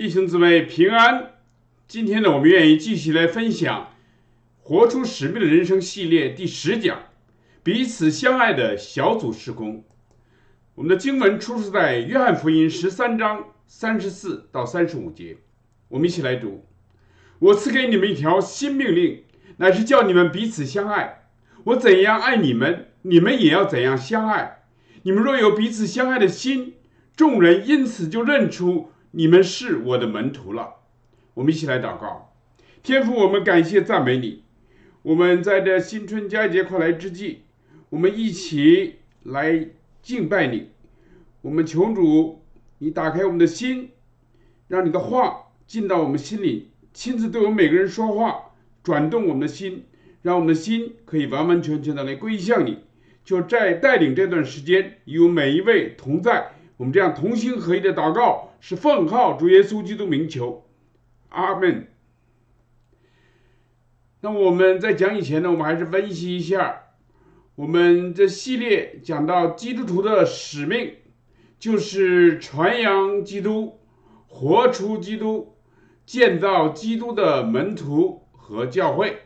弟兄姊妹平安。今天呢，我们愿意继续来分享《活出使命的人生》系列第十讲——彼此相爱的小组施工。我们的经文出处在约翰福音十三章三十四到三十五节。我们一起来读：“我赐给你们一条新命令，乃是叫你们彼此相爱。我怎样爱你们，你们也要怎样相爱。你们若有彼此相爱的心，众人因此就认出。”你们是我的门徒了，我们一起来祷告。天父，我们感谢赞美你。我们在这新春佳节快来之际，我们一起来敬拜你。我们求主，你打开我们的心，让你的话进到我们心里，亲自对我们每个人说话，转动我们的心，让我们的心可以完完全全的来归向你。就在带领这段时间，与每一位同在。我们这样同心合一的祷告，是奉号主耶稣基督名求，阿门。那我们在讲以前呢，我们还是分析一下，我们这系列讲到基督徒的使命，就是传扬基督，活出基督，建造基督的门徒和教会。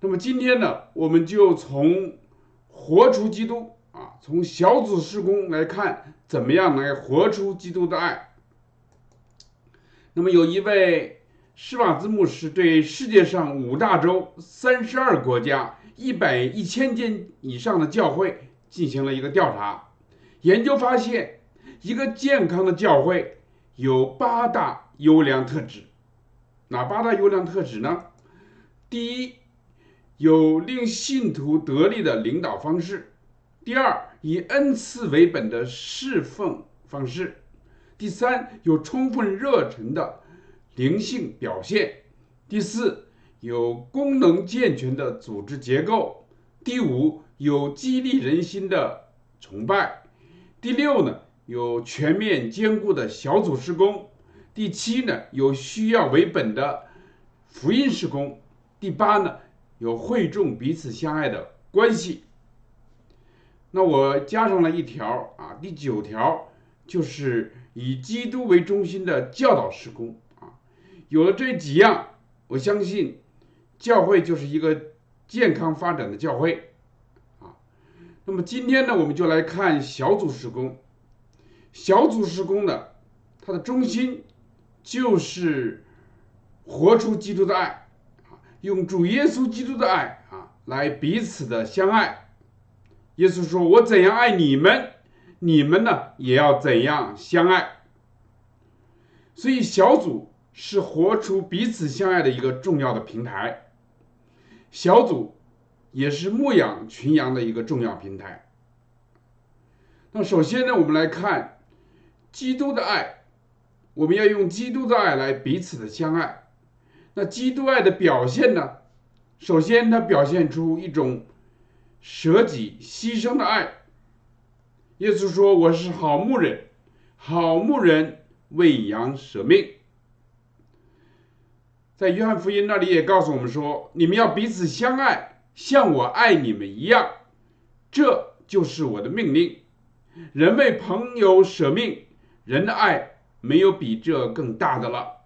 那么今天呢，我们就从活出基督。啊，从小组施工来看，怎么样来活出基督的爱？那么有一位施瓦兹牧师对世界上五大洲、三十二国家、一百一千间以上的教会进行了一个调查，研究发现，一个健康的教会有八大优良特质。哪八大优良特质呢？第一，有令信徒得力的领导方式。第二，以恩赐为本的侍奉方式；第三，有充分热忱的灵性表现；第四，有功能健全的组织结构；第五，有激励人心的崇拜；第六呢，有全面兼顾的小组施工；第七呢，有需要为本的福音施工；第八呢，有会众彼此相爱的关系。那我加上了一条啊，第九条就是以基督为中心的教导施工啊。有了这几样，我相信教会就是一个健康发展的教会啊。那么今天呢，我们就来看小组施工。小组施工呢，它的中心就是活出基督的爱啊，用主耶稣基督的爱啊来彼此的相爱。耶稣说：“我怎样爱你们，你们呢也要怎样相爱。”所以小组是活出彼此相爱的一个重要的平台，小组也是牧养群羊的一个重要平台。那首先呢，我们来看基督的爱，我们要用基督的爱来彼此的相爱。那基督爱的表现呢？首先，它表现出一种。舍己牺牲的爱，耶稣说：“我是好牧人，好牧人为羊舍命。”在约翰福音那里也告诉我们说：“你们要彼此相爱，像我爱你们一样，这就是我的命令。人为朋友舍命，人的爱没有比这更大的了。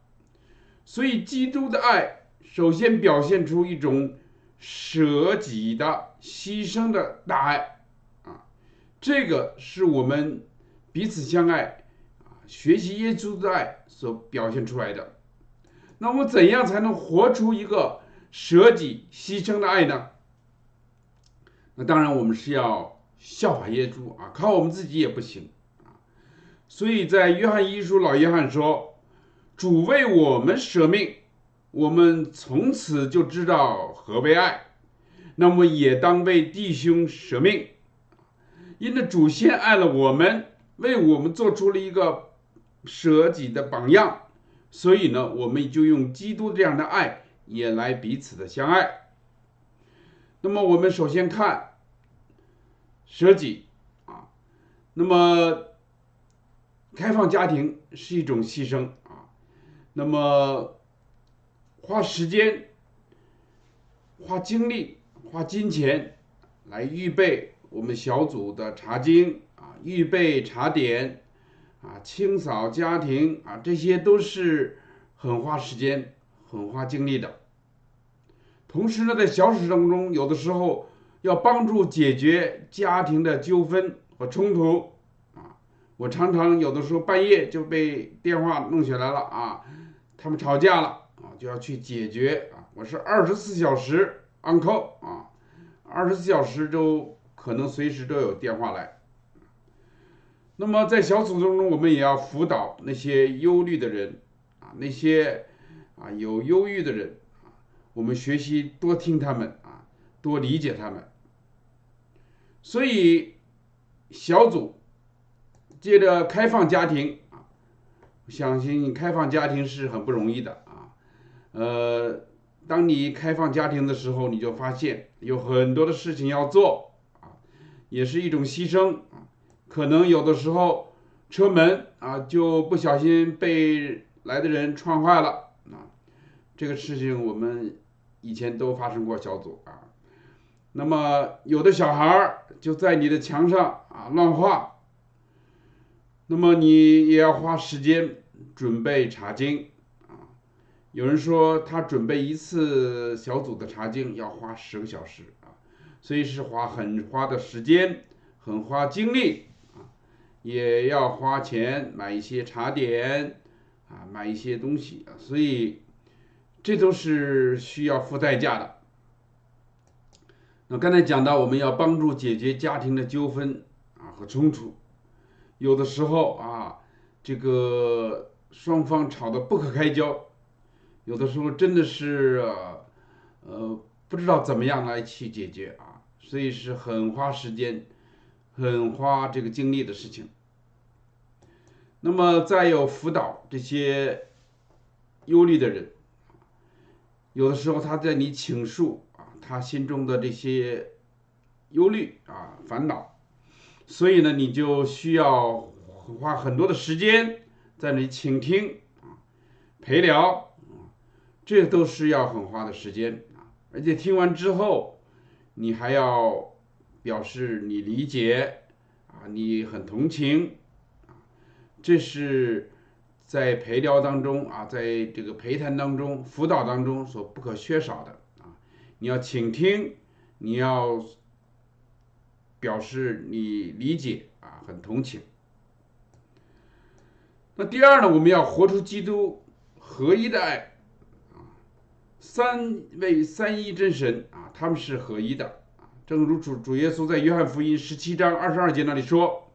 所以，基督的爱首先表现出一种。”舍己的牺牲的大爱啊，这个是我们彼此相爱啊，学习耶稣的爱所表现出来的。那么，怎样才能活出一个舍己牺牲的爱呢？那当然，我们是要效法耶稣啊，靠我们自己也不行啊。所以在约翰一书，老约翰说：“主为我们舍命。”我们从此就知道何为爱，那么也当为弟兄舍命，因着主先爱了我们，为我们做出了一个舍己的榜样，所以呢，我们就用基督这样的爱也来彼此的相爱。那么我们首先看舍己啊，那么开放家庭是一种牺牲啊，那么。花时间、花精力、花金钱来预备我们小组的茶经啊，预备茶点啊，清扫家庭啊，这些都是很花时间、很花精力的。同时呢，在小组当中，有的时候要帮助解决家庭的纠纷和冲突啊。我常常有的时候半夜就被电话弄起来了啊，他们吵架了啊，就要去解决啊。我是二十四小时 on call 啊，二十四小时都可能随时都有电话来。那么在小组当中，我们也要辅导那些忧虑的人啊，那些啊有忧郁的人。我们学习多听他们啊，多理解他们。所以小组借着开放家庭啊，相信开放家庭是很不容易的啊。呃，当你开放家庭的时候，你就发现有很多的事情要做啊，也是一种牺牲啊。可能有的时候车门啊就不小心被来的人撞坏了啊，这个事情我们。以前都发生过小组啊，那么有的小孩儿就在你的墙上啊乱画，那么你也要花时间准备查经。有人说他准备一次小组的查经要花十个小时啊，所以是花很花的时间，很花精力啊，也要花钱买一些茶点啊，买一些东西啊，所以。这都是需要付代价的。那刚才讲到，我们要帮助解决家庭的纠纷啊和冲突，有的时候啊，这个双方吵得不可开交，有的时候真的是呃不知道怎么样来去解决啊，所以是很花时间、很花这个精力的事情。那么再有辅导这些忧虑的人。有的时候他在你倾诉啊，他心中的这些忧虑啊、烦恼，所以呢，你就需要花很多的时间在那里倾听啊、陪聊，这都是要很花的时间啊。而且听完之后，你还要表示你理解啊，你很同情啊，这是。在陪聊当中啊，在这个陪谈当中、辅导当中所不可缺少的啊，你要倾听，你要表示你理解啊，很同情。那第二呢，我们要活出基督合一的爱，三位三一真神啊，他们是合一的啊，正如主主耶稣在约翰福音十七章二十二节那里说：“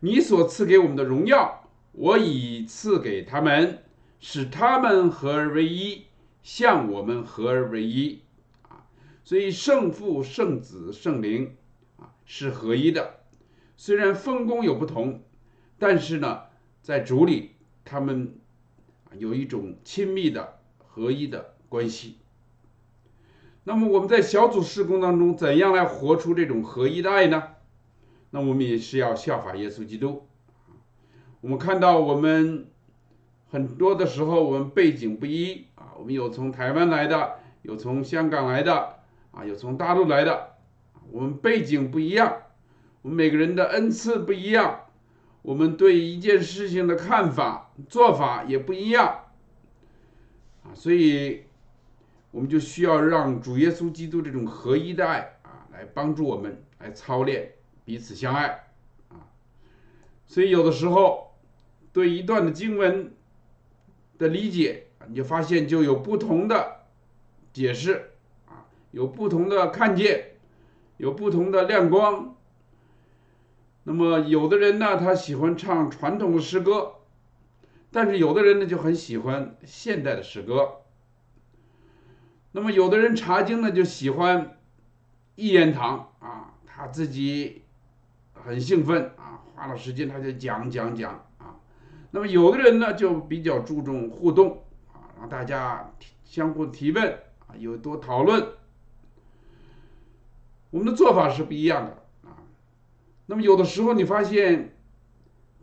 你所赐给我们的荣耀。”我已赐给他们，使他们合而为一，像我们合而为一啊。所以圣父、圣子、圣灵啊是合一的。虽然分工有不同，但是呢，在主里他们啊有一种亲密的合一的关系。那么我们在小组施工当中，怎样来活出这种合一的爱呢？那我们也是要效法耶稣基督。我们看到，我们很多的时候，我们背景不一啊，我们有从台湾来的，有从香港来的，啊，有从大陆来的，我们背景不一样，我们每个人的恩赐不一样，我们对一件事情的看法、做法也不一样，啊，所以我们就需要让主耶稣基督这种合一的爱啊，来帮助我们来操练彼此相爱，啊，所以有的时候。对一段的经文的理解你就发现就有不同的解释啊，有不同的看见，有不同的亮光。那么有的人呢，他喜欢唱传统的诗歌，但是有的人呢就很喜欢现代的诗歌。那么有的人查经呢就喜欢一言堂啊，他自己很兴奋啊，花了时间他就讲讲讲啊。那么有的人呢就比较注重互动啊，让大家相互提问啊，有多讨论。我们的做法是不一样的啊。那么有的时候你发现，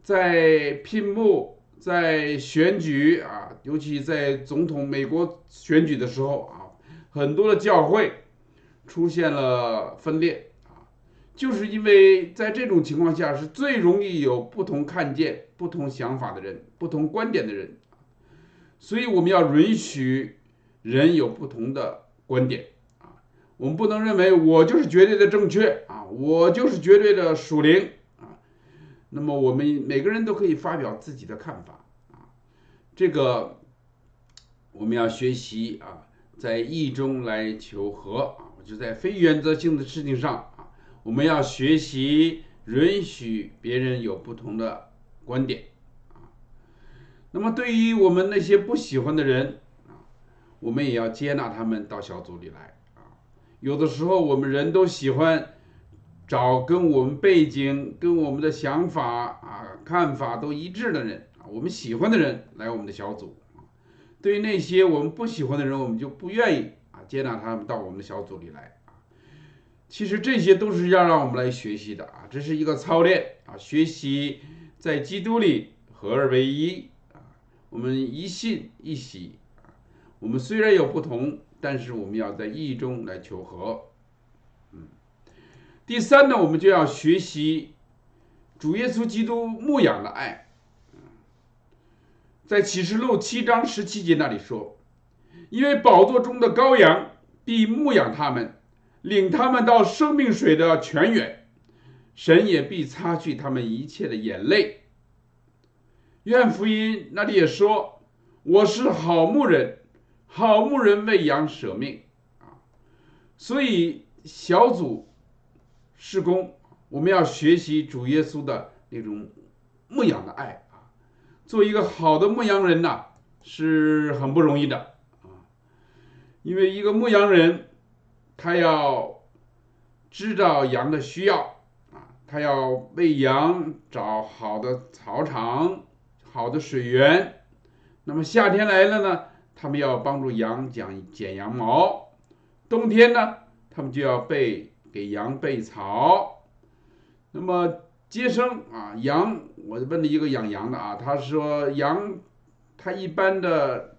在聘募、在选举啊，尤其在总统美国选举的时候啊，很多的教会出现了分裂啊，就是因为在这种情况下是最容易有不同看见、不同想法的人、不同观点的人，所以我们要允许人有不同的观点啊，我们不能认为我就是绝对的正确啊，我就是绝对的属灵啊，那么我们每个人都可以发表自己的看法啊，这个我们要学习啊。在意中来求和啊，就在非原则性的事情上啊，我们要学习允许别人有不同的观点啊。那么对于我们那些不喜欢的人啊，我们也要接纳他们到小组里来啊。有的时候我们人都喜欢找跟我们背景、跟我们的想法啊、看法都一致的人啊，我们喜欢的人来我们的小组。对于那些我们不喜欢的人，我们就不愿意啊接纳他们到我们的小组里来啊。其实这些都是要让我们来学习的啊，这是一个操练啊，学习在基督里合而为一啊。我们一信一喜啊，我们虽然有不同，但是我们要在义中来求和。嗯，第三呢，我们就要学习主耶稣基督牧养的爱。在启示录七章十七节那里说：“因为宝座中的羔羊必牧养他们，领他们到生命水的泉源，神也必擦去他们一切的眼泪。”约翰福音那里也说：“我是好牧人，好牧人为羊舍命。”啊，所以小组施工，我们要学习主耶稣的那种牧养的爱。做一个好的牧羊人呐，是很不容易的啊，因为一个牧羊人，他要知道羊的需要啊，他要为羊找好的草场、好的水源。那么夏天来了呢，他们要帮助羊剪剪羊毛；冬天呢，他们就要备给羊备草。那么。接生啊，羊，我问了一个养羊的啊，他说羊，他一般的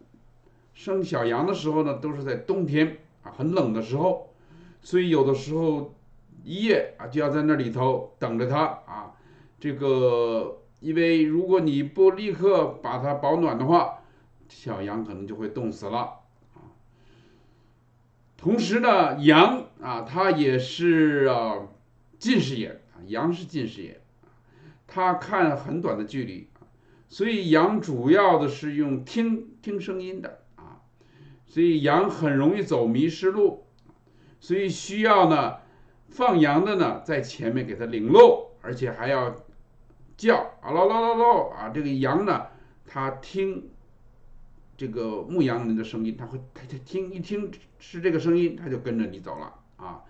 生小羊的时候呢，都是在冬天啊，很冷的时候，所以有的时候一夜啊就要在那里头等着它啊，这个因为如果你不立刻把它保暖的话，小羊可能就会冻死了啊。同时呢，羊啊，它也是啊近视眼啊，羊是近视眼。他看很短的距离，所以羊主要的是用听听声音的啊，所以羊很容易走迷失路，所以需要呢放羊的呢在前面给它领路，而且还要叫啊喽喽喽喽啊，这个羊呢它听这个牧羊人的声音，它会它它听一听是这个声音，它就跟着你走了啊，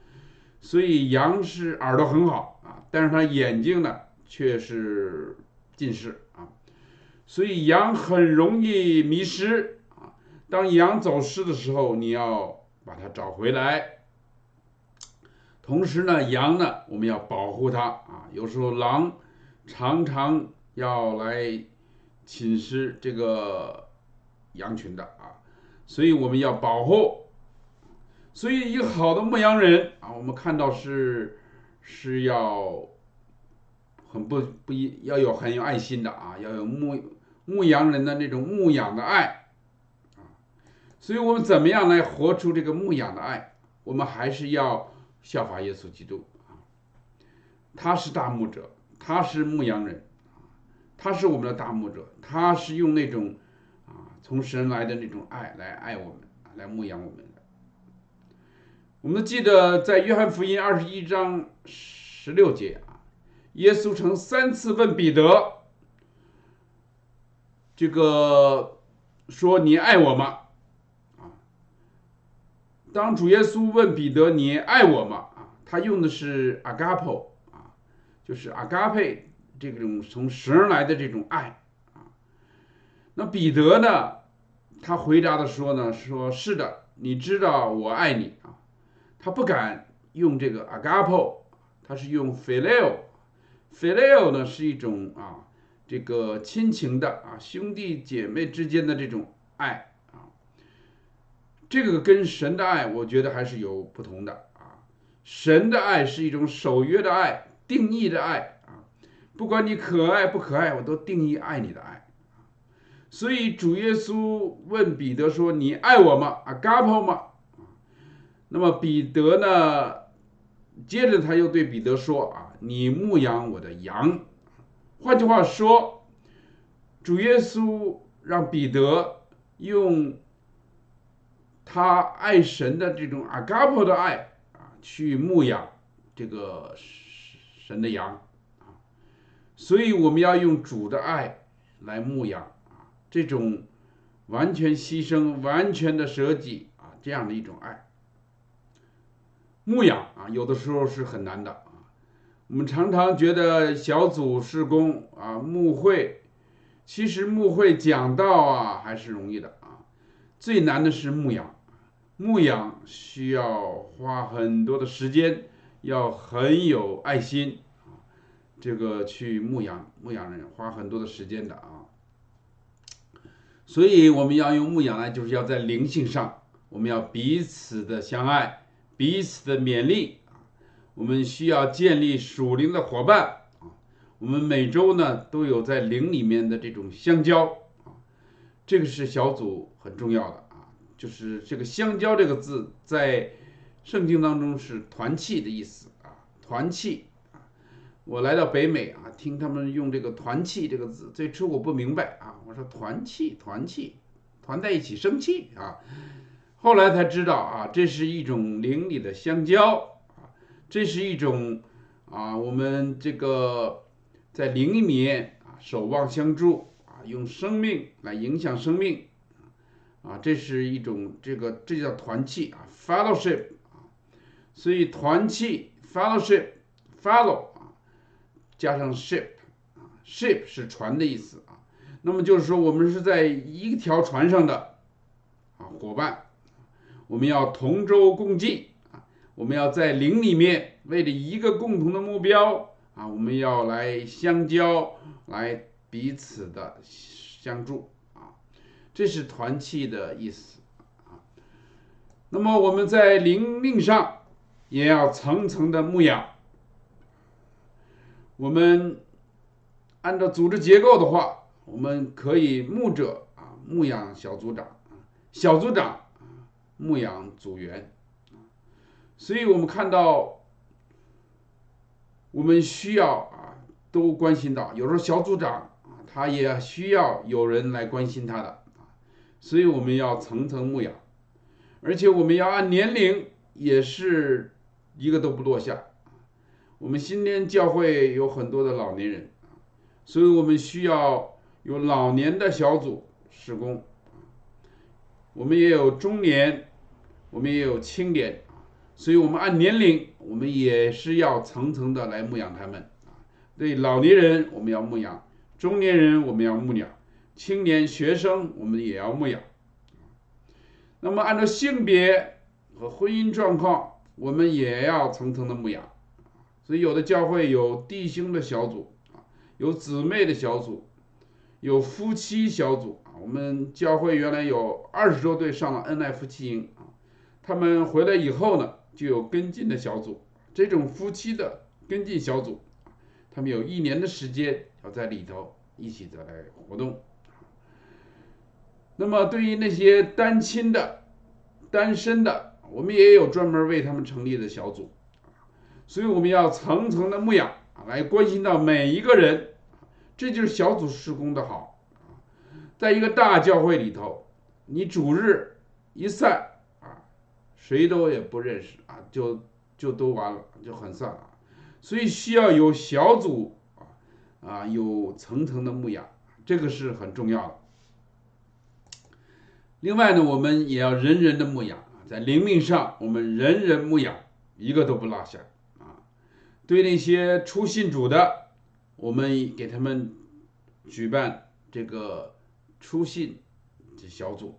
所以羊是耳朵很好啊，但是它眼睛呢。却是近视啊，所以羊很容易迷失啊。当羊走失的时候，你要把它找回来。同时呢，羊呢，我们要保护它啊。有时候狼常常要来侵蚀这个羊群的啊，所以我们要保护。所以一个好的牧羊人啊，我们看到是是要。很不不一要有很有爱心的啊，要有牧牧羊人的那种牧养的爱啊，所以我们怎么样来活出这个牧养的爱？我们还是要效法耶稣基督啊，他是大牧者，他是牧羊人啊，他是我们的大牧者，他是用那种啊从神来的那种爱来爱我们，来牧养我们的。我们记得在约翰福音二十一章十六节。耶稣曾三次问彼得：“这个说你爱我吗？”啊，当主耶稣问彼得：“你爱我吗？”啊，他用的是 “agapo” 啊，就是 agape 这种从神来的这种爱啊。那彼得呢，他回答的说呢：“说是的，你知道我爱你啊。”他不敢用这个 “agapo”，他是用 phileo。Filial 呢是一种啊，这个亲情的啊兄弟姐妹之间的这种爱啊，这个跟神的爱我觉得还是有不同的啊。神的爱是一种守约的爱，定义的爱啊，不管你可爱不可爱，我都定义爱你的爱。所以主耶稣问彼得说：“你爱我吗？啊嘎坡吗？”那么彼得呢？接着他又对彼得说：“啊，你牧养我的羊。”换句话说，主耶稣让彼得用他爱神的这种阿嘎婆的爱啊，去牧养这个神的羊啊。所以我们要用主的爱来牧养啊，这种完全牺牲、完全的舍己啊，这样的一种爱。牧养啊，有的时候是很难的啊。我们常常觉得小组施工啊、牧会，其实牧会讲道啊还是容易的啊。最难的是牧养，牧养需要花很多的时间，要很有爱心啊。这个去牧养牧养人花很多的时间的啊。所以我们要用牧养呢，就是要在灵性上，我们要彼此的相爱。彼此的勉励啊，我们需要建立属灵的伙伴啊。我们每周呢都有在灵里面的这种相交啊，这个是小组很重要的啊。就是这个“相交”这个字在圣经当中是团契的意思啊，团契啊。我来到北美啊，听他们用这个“团契”这个字，最初我不明白啊，我说团契，团契，团在一起生气啊。后来才知道啊，这是一种邻里的相交啊，这是一种啊，我们这个在灵里面啊守望相助啊，用生命来影响生命啊，这是一种这个这叫团契啊，fellowship 啊，所以团契 fellowship fellow 啊，加上 ship 啊，ship 是船的意思啊，那么就是说我们是在一条船上的啊伙伴。我们要同舟共济啊！我们要在灵里面为了一个共同的目标啊！我们要来相交，来彼此的相助啊！这是团契的意思啊。那么我们在灵命上也要层层的牧养。我们按照组织结构的话，我们可以牧者啊牧养小组长，小组长。牧养组员，所以我们看到，我们需要啊，都关心到，有时候小组长啊，他也需要有人来关心他的啊，所以我们要层层牧养，而且我们要按年龄，也是一个都不落下。我们新年教会有很多的老年人，所以我们需要有老年的小组施工我们也有中年。我们也有青年啊，所以我们按年龄，我们也是要层层的来牧养他们啊。对老年人，我们要牧养；中年人，我们要牧养；青年学生，我们也要牧养。那么按照性别和婚姻状况，我们也要层层的牧养。所以有的教会有弟兄的小组啊，有姊妹的小组，有夫妻小组啊。我们教会原来有二十多对上了恩爱夫妻营。他们回来以后呢，就有跟进的小组，这种夫妻的跟进小组，他们有一年的时间要在里头一起的来活动。那么对于那些单亲的、单身的，我们也有专门为他们成立的小组，所以我们要层层的牧养来关心到每一个人，这就是小组施工的好在一个大教会里头，你主日一散。谁都也不认识啊，就就都完了，就很散了。所以需要有小组啊啊，有层层的牧养，这个是很重要的。另外呢，我们也要人人的牧养，在灵命上，我们人人牧养，一个都不落下啊。对那些初信主的，我们给他们举办这个初信这小组。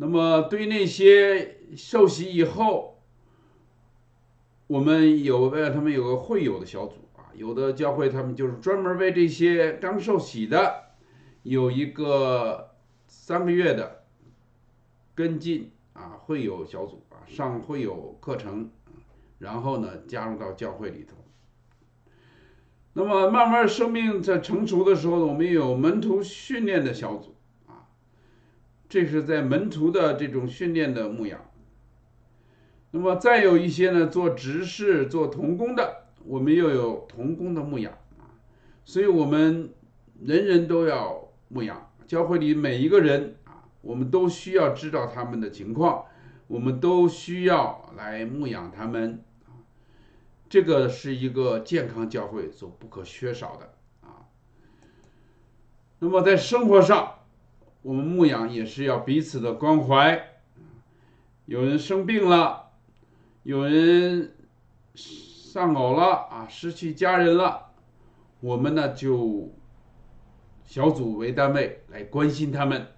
那么，对那些受洗以后，我们有为他们有个会友的小组啊，有的教会他们就是专门为这些刚受洗的有一个三个月的跟进啊会友小组啊，上会友课程，然后呢加入到教会里头。那么慢慢生命在成熟的时候，我们有门徒训练的小组，这是在门徒的这种训练的牧养。那么再有一些呢，做执事、做童工的，我们又有童工的牧养啊，所以我们人人都要牧养。教会里每一个人啊，我们都需要知道他们的情况，我们都需要来牧养他们。这个是一个健康教会所不可缺少的啊。那么在生活上，我们牧养也是要彼此的关怀。有人生病了。有人丧偶了啊，失去家人了，我们呢就小组为单位来关心他们，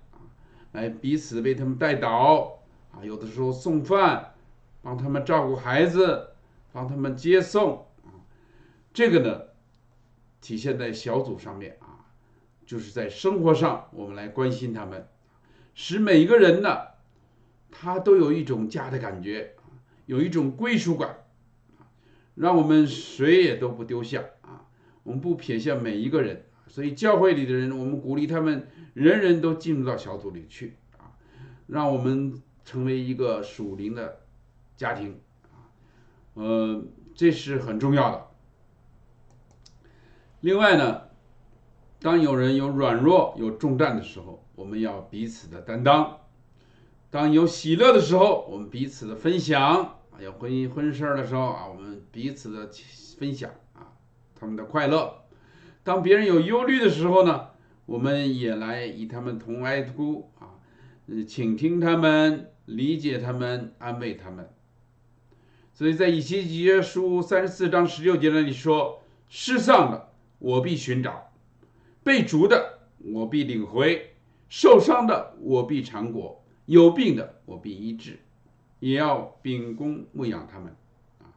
来彼此为他们带祷啊，有的时候送饭，帮他们照顾孩子，帮他们接送啊，这个呢体现在小组上面啊，就是在生活上我们来关心他们，使每一个人呢他都有一种家的感觉。有一种归属感，让我们谁也都不丢下啊！我们不撇下每一个人，所以教会里的人，我们鼓励他们人人都进入到小组里去啊，让我们成为一个属灵的家庭啊，呃，这是很重要的。另外呢，当有人有软弱、有重担的时候，我们要彼此的担当；当有喜乐的时候，我们彼此的分享。有婚姻婚事的时候啊，我们彼此的分享啊，他们的快乐。当别人有忧虑的时候呢，我们也来与他们同哀哭啊，倾听他们，理解他们，安慰他们。所以在以西结书三十四章十六节那里说：“失丧的我必寻找，被逐的我必领回，受伤的我必偿果，有病的我必医治。”也要秉公牧养他们，啊，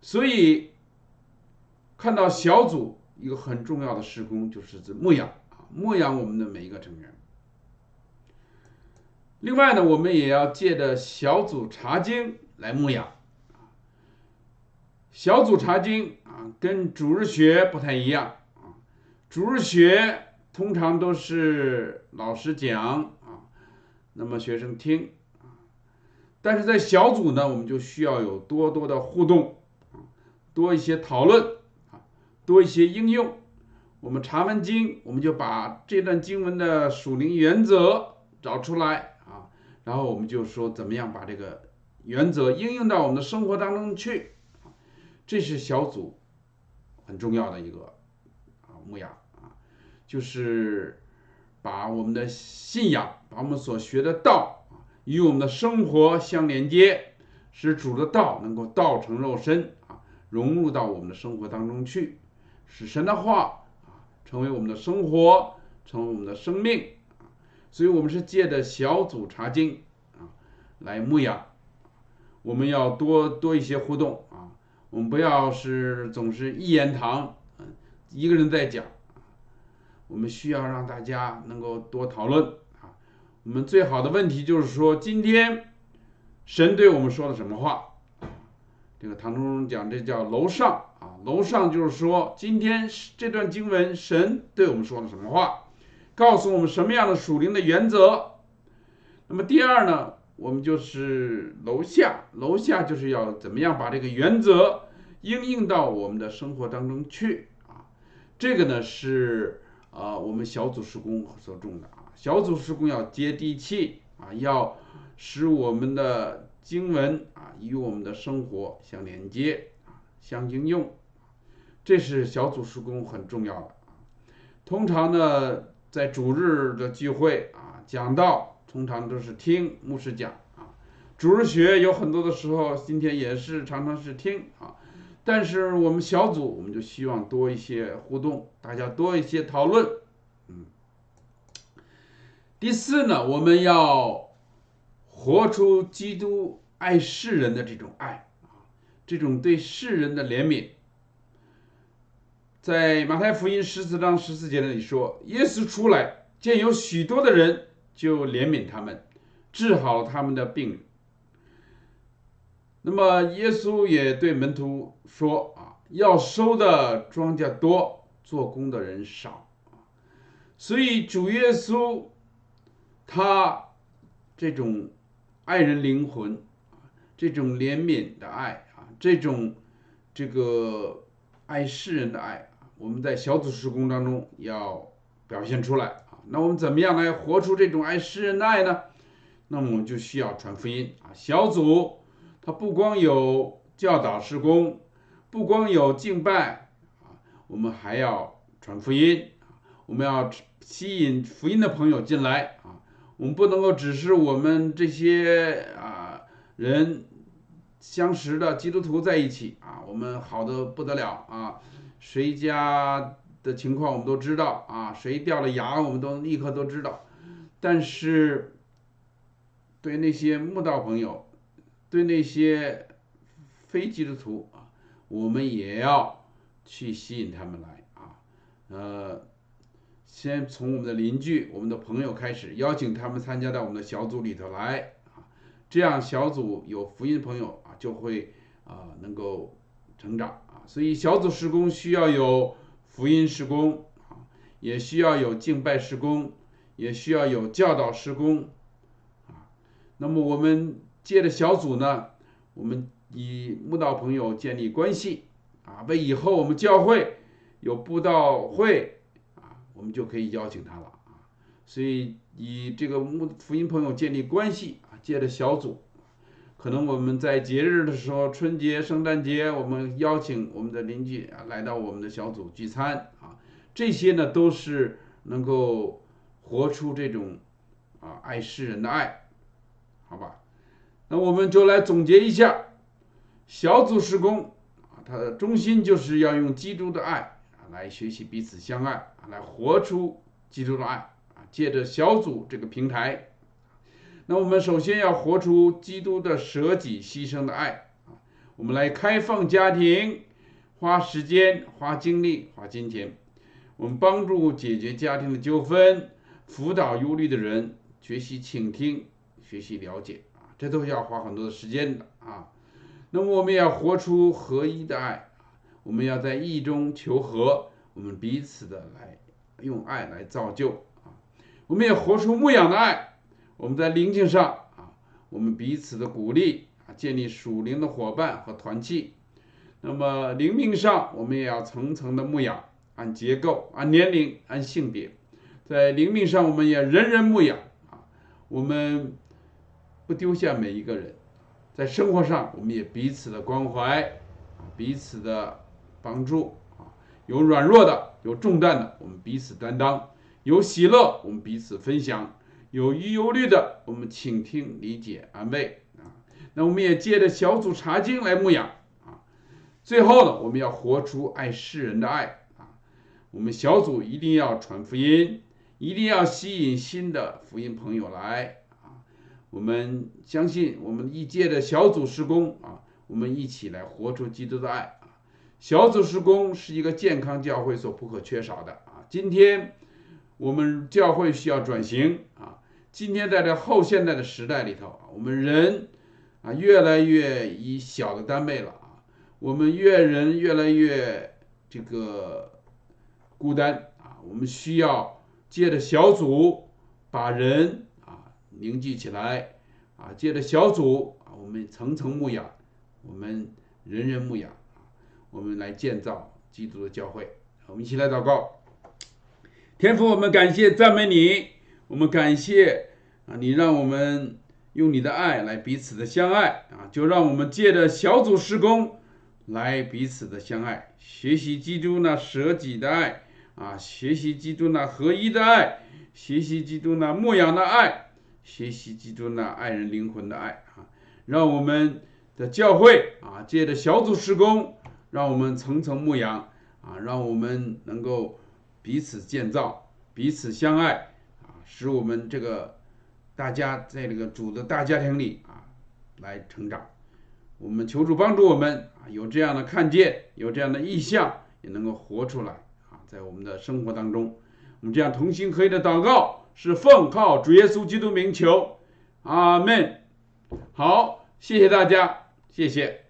所以看到小组一个很重要的施工就是指牧养啊，牧养我们的每一个成员。另外呢，我们也要借着小组查经来牧养。小组查经啊，跟主日学不太一样。主日学通常都是老师讲啊，那么学生听啊。但是在小组呢，我们就需要有多多的互动啊，多一些讨论啊，多一些应用。我们查完经，我们就把这段经文的属灵原则找出来啊，然后我们就说怎么样把这个原则应用到我们的生活当中去啊，这是小组很重要的一个啊牧养，就是把我们的信仰，把我们所学的道。与我们的生活相连接，使主的道能够道成肉身啊，融入到我们的生活当中去，使神的话啊成为我们的生活，成为我们的生命。所以，我们是借着小组查经啊来牧养，我们要多多一些互动啊，我们不要是总是一言堂，嗯，一个人在讲我们需要让大家能够多讨论啊。我们最好的问题就是说，今天神对我们说了什么话？这个唐中讲，这叫楼上啊，楼上就是说，今天这段经文神对我们说了什么话，告诉我们什么样的属灵的原则。那么第二呢，我们就是楼下，楼下就是要怎么样把这个原则应用到我们的生活当中去啊？这个呢是啊，我们小组施工所重的啊。小组施工要接地气啊，要使我们的经文啊与我们的生活相连接啊，相应用，这是小组施工很重要的啊。通常呢，在主日的聚会啊，讲道通常都是听牧师讲啊。主日学有很多的时候，今天也是常常是听啊。但是我们小组，我们就希望多一些互动，大家多一些讨论，嗯。第四呢，我们要活出基督爱世人的这种爱啊，这种对世人的怜悯。在马太福音十四章十四节那里说，耶稣出来见有许多的人，就怜悯他们，治好了他们的病。那么耶稣也对门徒说啊，要收的庄稼多，做工的人少所以主耶稣他这种爱人灵魂这种怜悯的爱啊，这种这个爱世人的爱我们在小组施工当中要表现出来啊。那我们怎么样来活出这种爱世人的爱呢？那么我们就需要传福音啊。小组它不光有教导施工，不光有敬拜啊，我们还要传福音。我们要吸引福音的朋友进来啊。我们不能够只是我们这些啊人相识的基督徒在一起啊，我们好的不得了啊。谁家的情况我们都知道啊，谁掉了牙我们都立刻都知道，但是。对那些慕道朋友，对那些非基督徒啊，我们也要去吸引他们来啊。呃，先从我们的邻居、我们的朋友开始，邀请他们参加到我们的小组里头来啊。这样小组有福音朋友啊，就会啊能够成长啊。所以小组施工需要有福音施工啊，也需要有敬拜施工，也需要有教导施工啊。那么我们借着小组呢，我们与慕道朋友建立关系啊，为以后我们教会有布道会啊，我们就可以邀请他了啊。所以以这个慕福音朋友建立关系啊，借着小组，可能我们在节日的时候，春节、圣诞节，我们邀请我们的邻居啊来到我们的小组聚餐啊，这些呢都是能够活出这种啊爱世人的爱。好吧，那我们就来总结一下小组施工啊，它的中心就是要用基督的爱啊来学习彼此相爱啊，来活出基督的爱啊。借着小组这个平台，那我们首先要活出基督的舍己牺牲的爱啊。我们来开放家庭，花时间、花精力、花金钱，我们帮助解决家庭的纠纷，辅导忧虑的人，学习倾听。学习了解，这都是要花很多的时间的啊。那么我们也要活出合一的爱，我们要在义中求和，我们彼此的来用爱来造就啊。我们也活出牧养的爱，我们在灵性上啊，我们彼此的鼓励啊，建立属灵的伙伴和团契。那么灵命上，我们也要层层的牧养，按结构、按年龄、按性别，在灵命上，我们也人人牧养啊，我们。不丢下每一个人，在生活上我们也彼此的关怀，彼此的帮助啊，有软弱的，有重担的，我们彼此担当；有喜乐，我们彼此分享；有忧忧虑的，我们倾听、理解、安慰啊。那我们也借着小组查经来牧养啊。最后呢，我们要活出爱世人的爱啊。我们小组一定要传福音，一定要吸引新的福音朋友来。我们相信，我们一届的小组施工啊，我们一起来活出基督的爱啊。小组施工是一个健康教会所不可缺少的啊。今天我们教会需要转型啊。今天在这后现代的时代里头，我们人啊越来越以小的单位了啊，我们越人越来越这个孤单啊。我们需要借着小组把人。凝聚起来，啊，借着小组啊，我们层层牧养，我们人人牧养啊，我们来建造基督的教会。我们一起来祷告，天父，我们感谢赞美你，我们感谢啊，你让我们用你的爱来彼此的相爱啊，就让我们借着小组施工来彼此的相爱，学习基督那舍己的爱啊，学习基督那合一的爱，学习基督那牧养的爱。学习基督那爱人灵魂的爱啊，让我们的教会啊，借着小组施工，让我们层层牧养啊，让我们能够彼此建造、彼此相爱啊，使我们这个大家在这个主的大家庭里啊来成长。我们求主帮助我们啊，有这样的看见，有这样的意向，也能够活出来啊，在我们的生活当中，我们这样同心合意的祷告。是奉靠主耶稣基督名求，阿门。好，谢谢大家。谢谢。